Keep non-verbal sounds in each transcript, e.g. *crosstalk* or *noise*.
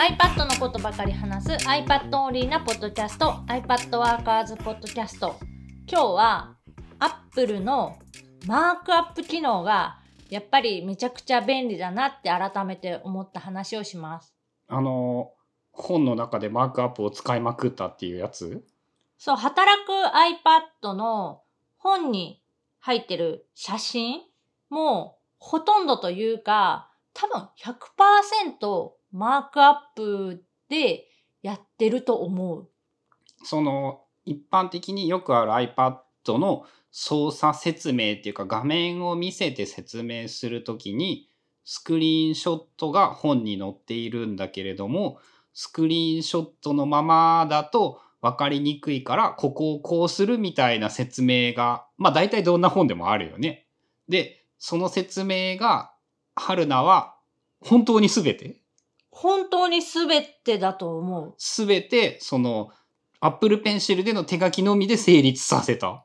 iPad のことばかり話す iPad オンリーなポッドキャスト iPad ワーカーズポッドキャスト。今日は Apple のマークアップ機能がやっぱりめちゃくちゃ便利だなって改めて思った話をします。あの、本の中でマークアップを使いまくったっていうやつ？そう働く iPad の本に入ってる写真もほとんどというか多分100%マークアップでやってると思う。その、一般的によくある iPad の操作説明っていうか画面を見せて説明するときにスクリーンショットが本に載っているんだけれどもスクリーンショットのままだと分かりにくいからここをこうするみたいな説明がまあ大体どんな本でもあるよね。でその説明が春菜は本当に全て本当に全てだと思う。全てその Apple Pencil での手書きのみで成立させた。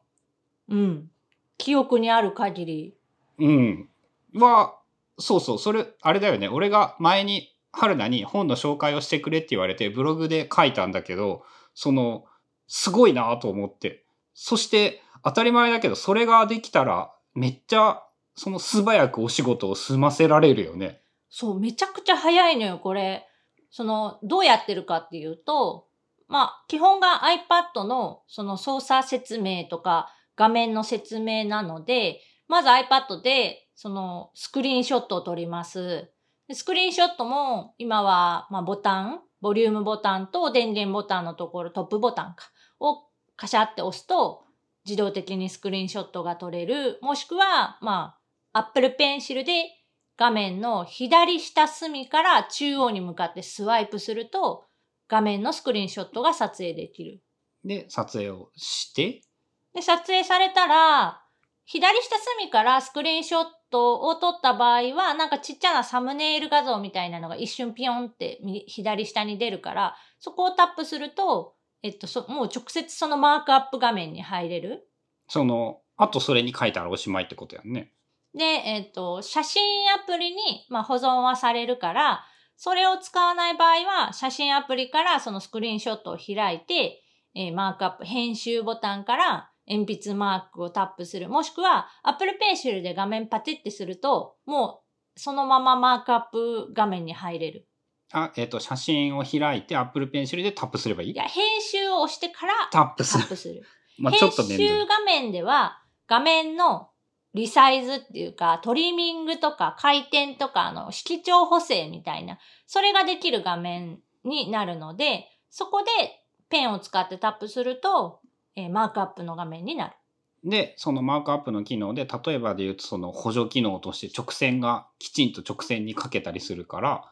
うん。記憶にある限り。うん。は、そうそう、それ、あれだよね。俺が前に、春菜に本の紹介をしてくれって言われて、ブログで書いたんだけど、その、すごいなと思って。そして、当たり前だけど、それができたら、めっちゃ、その素早くお仕事を済ませられるよね。そう、めちゃくちゃ早いのよ、これ。その、どうやってるかっていうと、まあ、基本が iPad のその操作説明とか画面の説明なので、まず iPad でそのスクリーンショットを撮ります。スクリーンショットも今はまあボタン、ボリュームボタンと電源ボタンのところ、トップボタンか、をカシャって押すと自動的にスクリーンショットが撮れる。もしくは、まあ、Apple Pencil で画面の左下隅から中央に向かってスワイプすると画面のスクリーンショットが撮影できる。で、撮影をして、で、撮影されたら、左下隅からスクリーンショットを撮った場合は、なんかちっちゃなサムネイル画像みたいなのが一瞬ピヨンって右左下に出るから、そこをタップすると、えっと、そもう直接そのマークアップ画面に入れる。その、あとそれに書いたらおしまいってことやんね。で、えっと、写真アプリに、まあ、保存はされるから、それを使わない場合は、写真アプリからそのスクリーンショットを開いて、えーマークアップ、編集ボタンから鉛筆マークをタップする。もしくは、Apple Pencil で画面パチってすると、もう、そのままマークアップ画面に入れる。あ、えっ、と、写真を開いて Apple Pencil でタップすればいい？いや、編集を押してからタップするタッ。プする。*laughs* まあちょっと面編集画面では、画面のリサイズっていうか、トリミングとか回転とか、あの、色調補正みたいな、それができる画面になるので、そこでペンを使ってタップすると、えーマークアップの画面になる。で、そのマークアップの機能で、例えばで言うと、その補助機能として直線がきちんと直線に書けたりするから、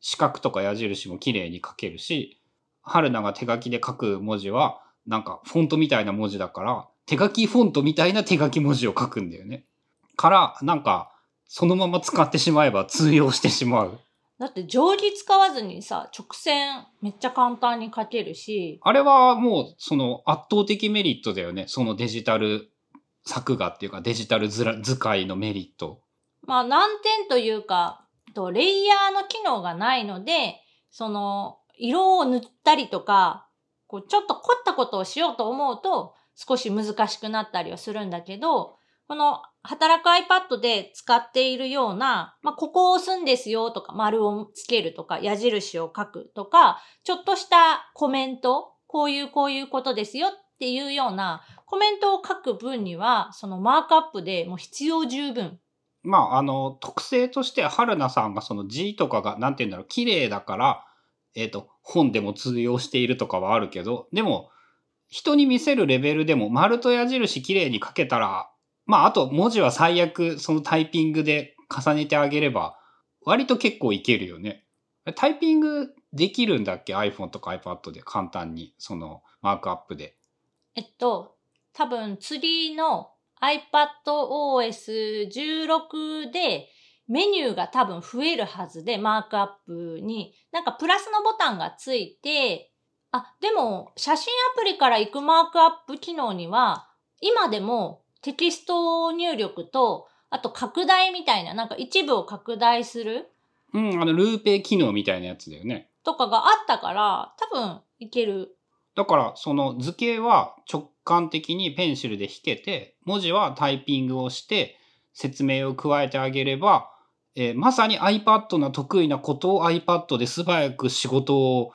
四角とか矢印も綺麗に書けるし、春菜が手書きで書く文字は、なんかフォントみたいな文字だから、手書きフォントみたいな手書き文字を書くんだよね。から、なんか、そのまま使ってしまえば通用してしまう。だって定規使わずにさ、直線めっちゃ簡単に書けるし、あれはもう、その圧倒的メリットだよね。そのデジタル作画っていうか、デジタル図ら使いのメリット。まあ難点というか、とレイヤーの機能がないので、その色を塗ったりとか、こうちょっと凝ったことをしようと思うと少し難しくなったりはするんだけど、この働く iPad で使っているような、まあ、ここを押すんですよとか、丸をつけるとか、矢印を書くとか、ちょっとしたコメント、こういうこういうことですよっていうようなコメントを書く分には、そのマークアップでもう必要十分。まあ、あの、特性として、春菜さんがその字とかが、なんて言うんだろう、綺麗だから、えっ、と、本でも通用しているとかはあるけど、でも、人に見せるレベルでも、丸と矢印綺麗に書けたら、まあ、あと文字は最悪、そのタイピングで重ねてあげれば、割と結構いけるよね。タイピングできるんだっけ ?iPhone とか iPad で簡単に、その、マークアップで。えっと、多分次の iPadOS16 でメニューが多分増えるはずで、マークアップに、なんかプラスのボタンがついて、あ、でも写真アプリから行くマークアップ機能には、今でもテキスト入力と、あと拡大みたいな、なんか一部を拡大するうん、あの、ルーペ機能みたいなやつだよね。とかがあったから、多分いける。だからその図形は直感的にペンシルで引けて文字はタイピングをして説明を加えてあげれば、えーまさに iPad の得意なことを iPad で素早く仕事を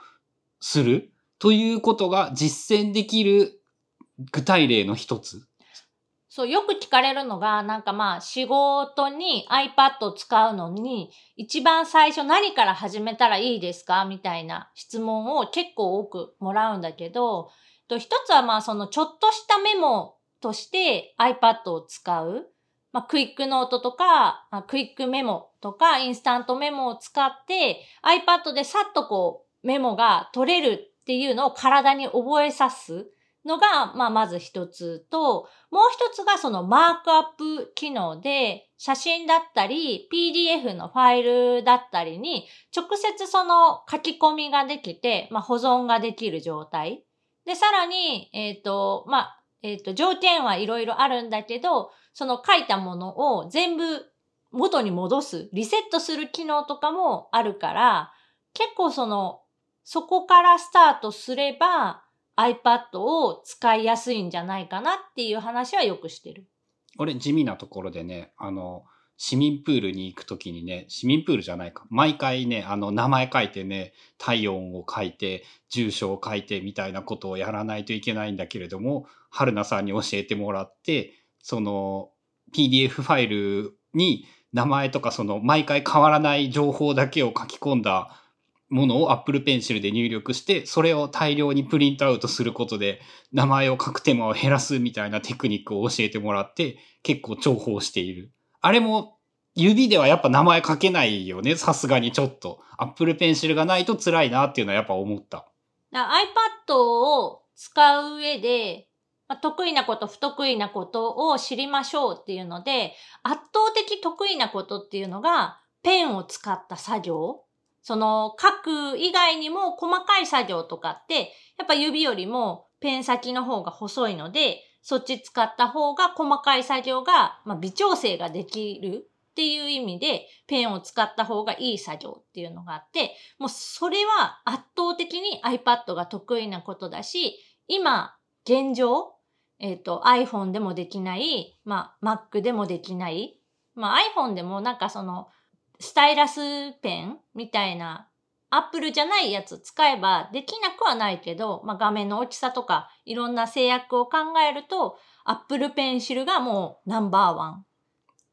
するということが実践できる具体例の一つ？そう、よく聞かれるのが、なんかまあ、仕事に iPad を使うのに、一番最初何から始めたらいいですか？みたいな質問を結構多くもらうんだけど、と一つはまあ、そのちょっとしたメモとして iPad を使う。まあ、クイックノートとか、まあクイックメモとか、インスタントメモを使って、iPad でさっとこう、メモが取れるっていうのを体に覚えさすのが、まあ、まず一つと、もう一つがそのマークアップ機能で、写真だったり、PDF のファイルだったりに、直接その書き込みができて、まあ、保存ができる状態。で、さらに、えっ、と、まあ、えっ、と、条件はいろいろあるんだけど、その書いたものを全部元に戻す、リセットする機能とかもあるから、結構その、そこからスタートすれば iPad を使いやすいんじゃないかなっていう話はよくしてる。俺地味なところでね、あの、市民プールに行くときにね、市民プールじゃないか。毎回ね、あの、名前書いてね、体温を書いて、住所を書いてみたいなことをやらないといけないんだけれども、春菜さんに教えてもらって、その、PDF ファイルに名前とかその、毎回変わらない情報だけを書き込んだものを Apple Pencil で入力して、それを大量にプリントアウトすることで、名前を書く手間を減らすみたいなテクニックを教えてもらって、結構重宝している。あれも、指ではやっぱ名前書けないよね。さすがにちょっと。Apple Pencil がないと辛いなっていうのはやっぱ思った。だから iPad を使う上で、まあ、得意なこと、不得意なことを知りましょうっていうので、圧倒的得意なことっていうのが、ペンを使った作業。その、書く以外にも細かい作業とかって、やっぱ指よりもペン先の方が細いので、そっち使った方が細かい作業が、まあ、微調整ができるっていう意味で、ペンを使った方がいい作業っていうのがあって、もうそれは圧倒的に iPad が得意なことだし、今、現状、えっ、と、iPhone でもできない、まあ、Mac でもできない、まあ、iPhone でもなんかその、スタイラスペンみたいな、Apple じゃないやつ使えばできなくはないけど、まあ、画面の大きさとかいろんな制約を考えると、Apple Pencil がもうナンバーワン。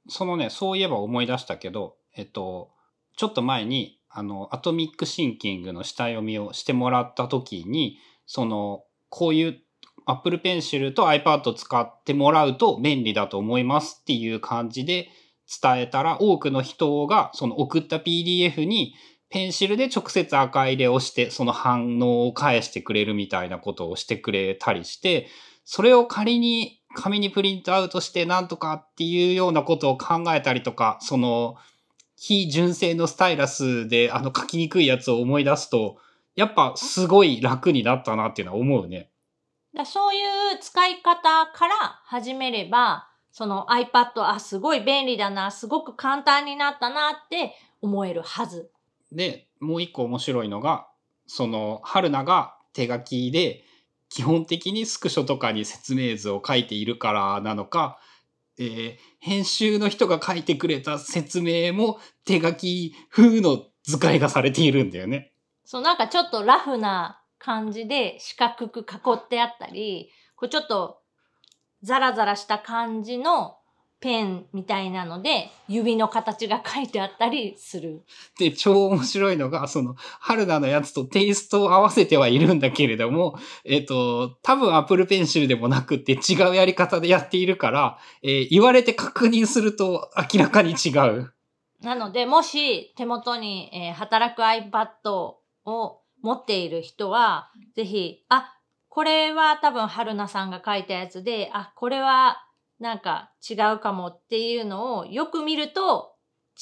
そのね、そういえば思い出したけど、えっと、ちょっと前に、あの、アトミックシンキングの下読みをしてもらった時に、その、こういう Apple Pencil と iPad 使ってもらうと便利だと思いますっていう感じで伝えたら、多くの人がその送った PDF にペンシルで直接赤入れをして、その反応を返してくれるみたいなことをしてくれたりして、それを仮に紙にプリントアウトしてなんとかっていうようなことを考えたりとか、その非純正のスタイラスであの書きにくいやつを思い出すと、やっぱすごい楽になったなっていうのは思うね。だそういう使い方から始めれば、その iPad、あ、すごい便利だな、すごく簡単になったなって思えるはず。で、もう一個面白いのが、その、春菜が手書きで、基本的にスクショとかに説明図を書いているからなのか、えー編集の人が書いてくれた説明も手書き風の図解がされているんだよね。そう、なんかちょっとラフな感じで四角く囲ってあったり、こうちょっとザラザラした感じのペンみたいなので、指の形が書いてあったりする。で、超面白いのが、その、春菜のやつとテイストを合わせてはいるんだけれども、えっ、と、多分 Apple Pencil でもなくって違うやり方でやっているから、えー言われて確認すると明らかに違う。なので、もし手元に、えー働く iPad を持っている人は、ぜひ、あ、これは多分春菜さんが書いたやつで、あ、これはなんか違うかもっていうのをよく見ると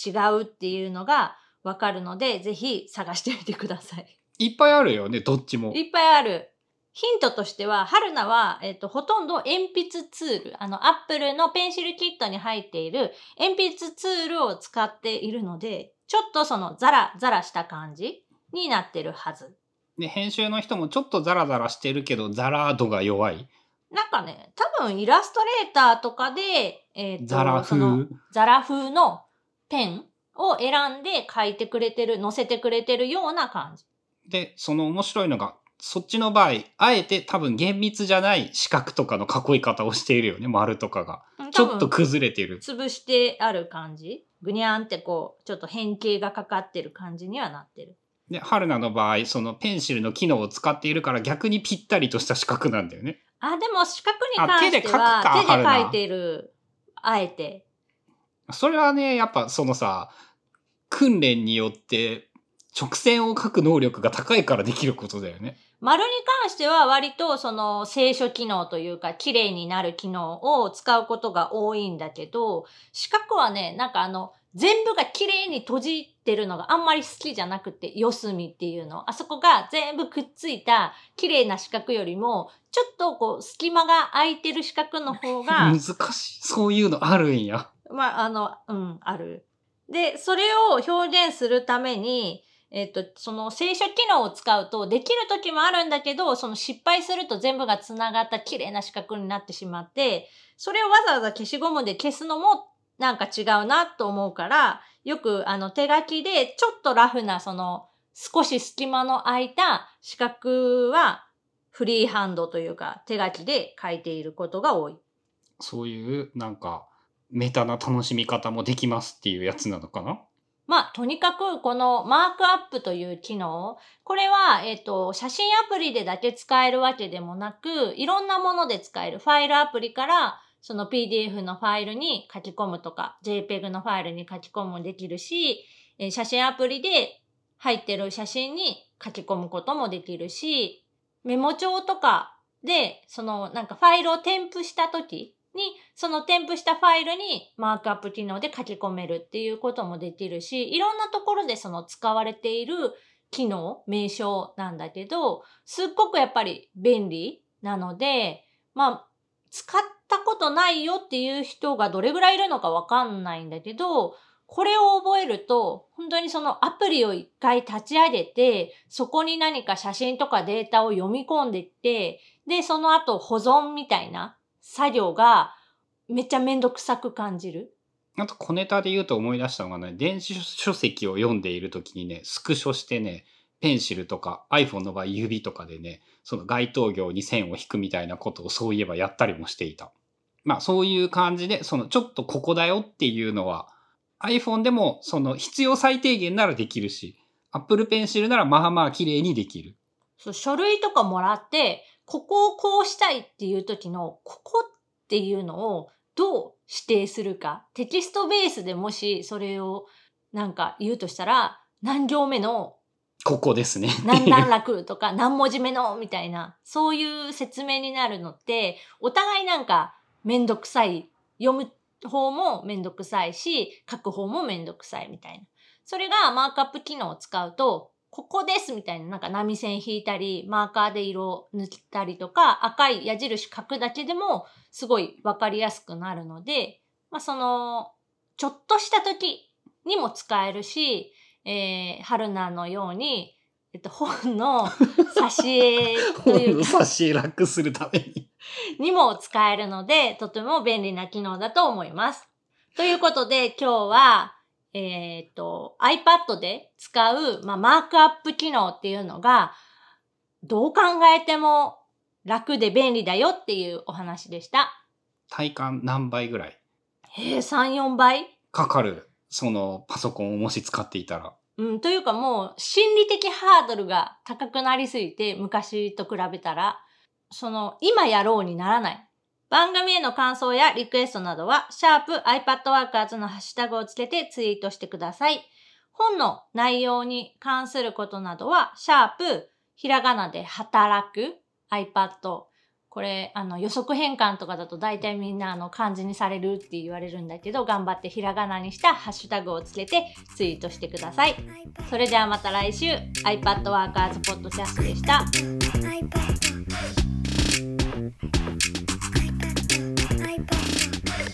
違うっていうのがわかるので、ぜひ探してみてください。いっぱいあるよね、どっちも。いっぱいある。ヒントとしては、春菜は、えっ、と、ほとんど鉛筆ツール、あの、アップルのペンシルキットに入っている鉛筆ツールを使っているので、ちょっとそのザラザラした感じになってるはず。で、編集の人もちょっとザラザラしてるけど、ザラー度が弱い。なんかね、多分イラストレーターとかで、えっ、と、ザラその風。ザラ風のペンを選んで書いてくれてる、載せてくれてるような感じ。で、その面白いのが、そっちの場合、あえて多分厳密じゃない四角とかの囲い方をしているよね、丸とかが。うんちょっと崩れてる。潰してある感じ。ぐにゃんってこう、ちょっと変形がかかってる感じにはなってる。で、春菜の場合、そのペンシルの機能を使っているから逆にぴったりとした四角なんだよね。あ、でも四角に関してはあ手で書いてる。あえて。それはね、やっぱそのさ、訓練によって直線を書く能力が高いからできることだよね。丸に関しては割とその清書機能というか綺麗になる機能を使うことが多いんだけど、四角はね、なんかあの、全部が綺麗に閉じてるのがあんまり好きじゃなくて、四隅っていうの。あそこが全部くっついた綺麗な四角よりも、ちょっとこう隙間が空いてる四角の方が *laughs* 難、しい。そういうのあるんや。まあ、あの、うん、ある。で、それを表現するために、えっ、と、その聖書機能を使うとできる時もあるんだけど、その失敗すると全部が繋がった綺麗な四角になってしまって、それをわざわざ消しゴムで消すのもなんか違うなと思うから、よくあの手書きでちょっとラフなその少し隙間の空いた四角はフリーハンドというか手書きで書いていることが多い。そういうなんかメタな楽しみ方もできますっていうやつなのかな？まあ、とにかくこのマークアップという機能、これは、えっ、と、写真アプリでだけ使えるわけでもなく、いろんなもので使えるファイルアプリから、その PDF のファイルに書き込むとか、JPEG のファイルに書き込むもできるし、写真アプリで入ってる写真に書き込むこともできるし、メモ帳とかで、そのなんかファイルを添付した時に、その添付したファイルにマークアップ機能で書き込めるっていうこともできるし、いろんなところでその使われている機能、名称なんだけど、すっごくやっぱり便利なので、まあ、使ってたことないよっていう人がどれぐらいいるのかわかんないんだけど、これを覚えると、本当にそのアプリを一回立ち上げて、そこに何か写真とかデータを読み込んでいって、で、その後保存みたいな作業がめっちゃめんどくさく感じる。あと小ネタで言うと思い出したのがね、電子書籍を読んでいる時にね、スクショしてね、ペンシルとか iPhone の場合指とかでね、その該当行に線を引くみたいなことをそういえばやったりもしていた。まあそういう感じで、そのちょっとここだよっていうのは iPhone でもその必要最低限ならできるし、Apple Pencil ならまあまあ綺麗にできる。そう書類とかもらって、ここをこうしたいっていう時の、ここっていうのをどう指定するか。テキストベースでもしそれをなんか言うとしたら、何行目のここですね。何段落とか何文字目のみたいな、そういう説明になるのって、お互いなんかめんどくさい。読む方もめんどくさいし、書く方もめんどくさいみたいな。それがマークアップ機能を使うと、ここですみたいな、なんか波線引いたり、マーカーで色を塗ったりとか、赤い矢印書くだけでも、すごいわかりやすくなるので、まあその、ちょっとした時にも使えるし、えー、春菜のように、えっと、本の *laughs* 挿絵というか、差し楽するために。にも使えるので、とても便利な機能だと思います。ということで、今日は、えっ、と、iPad で使う、まあ、マークアップ機能っていうのが、どう考えても楽で便利だよっていうお話でした。体感何倍ぐらい？えー、3、4倍？かかる？そのパソコンをもし使っていたら。うん、というかもう、心理的ハードルが高くなりすぎて、昔と比べたら、その、今やろうにならない。番組への感想やリクエストなどは、シャープ iPadWorkers のハッシュタグをつけてツイートしてください。本の内容に関することなどは、シャープ、ひらがなで働く iPad。これあの予測変換とかだと大体みんなあの漢字にされるって言われるんだけど頑張ってひらがなにしたハッシュタグをつけてツイートしてください。それではまた来週 iPad ワーカーズポッドキャストでした。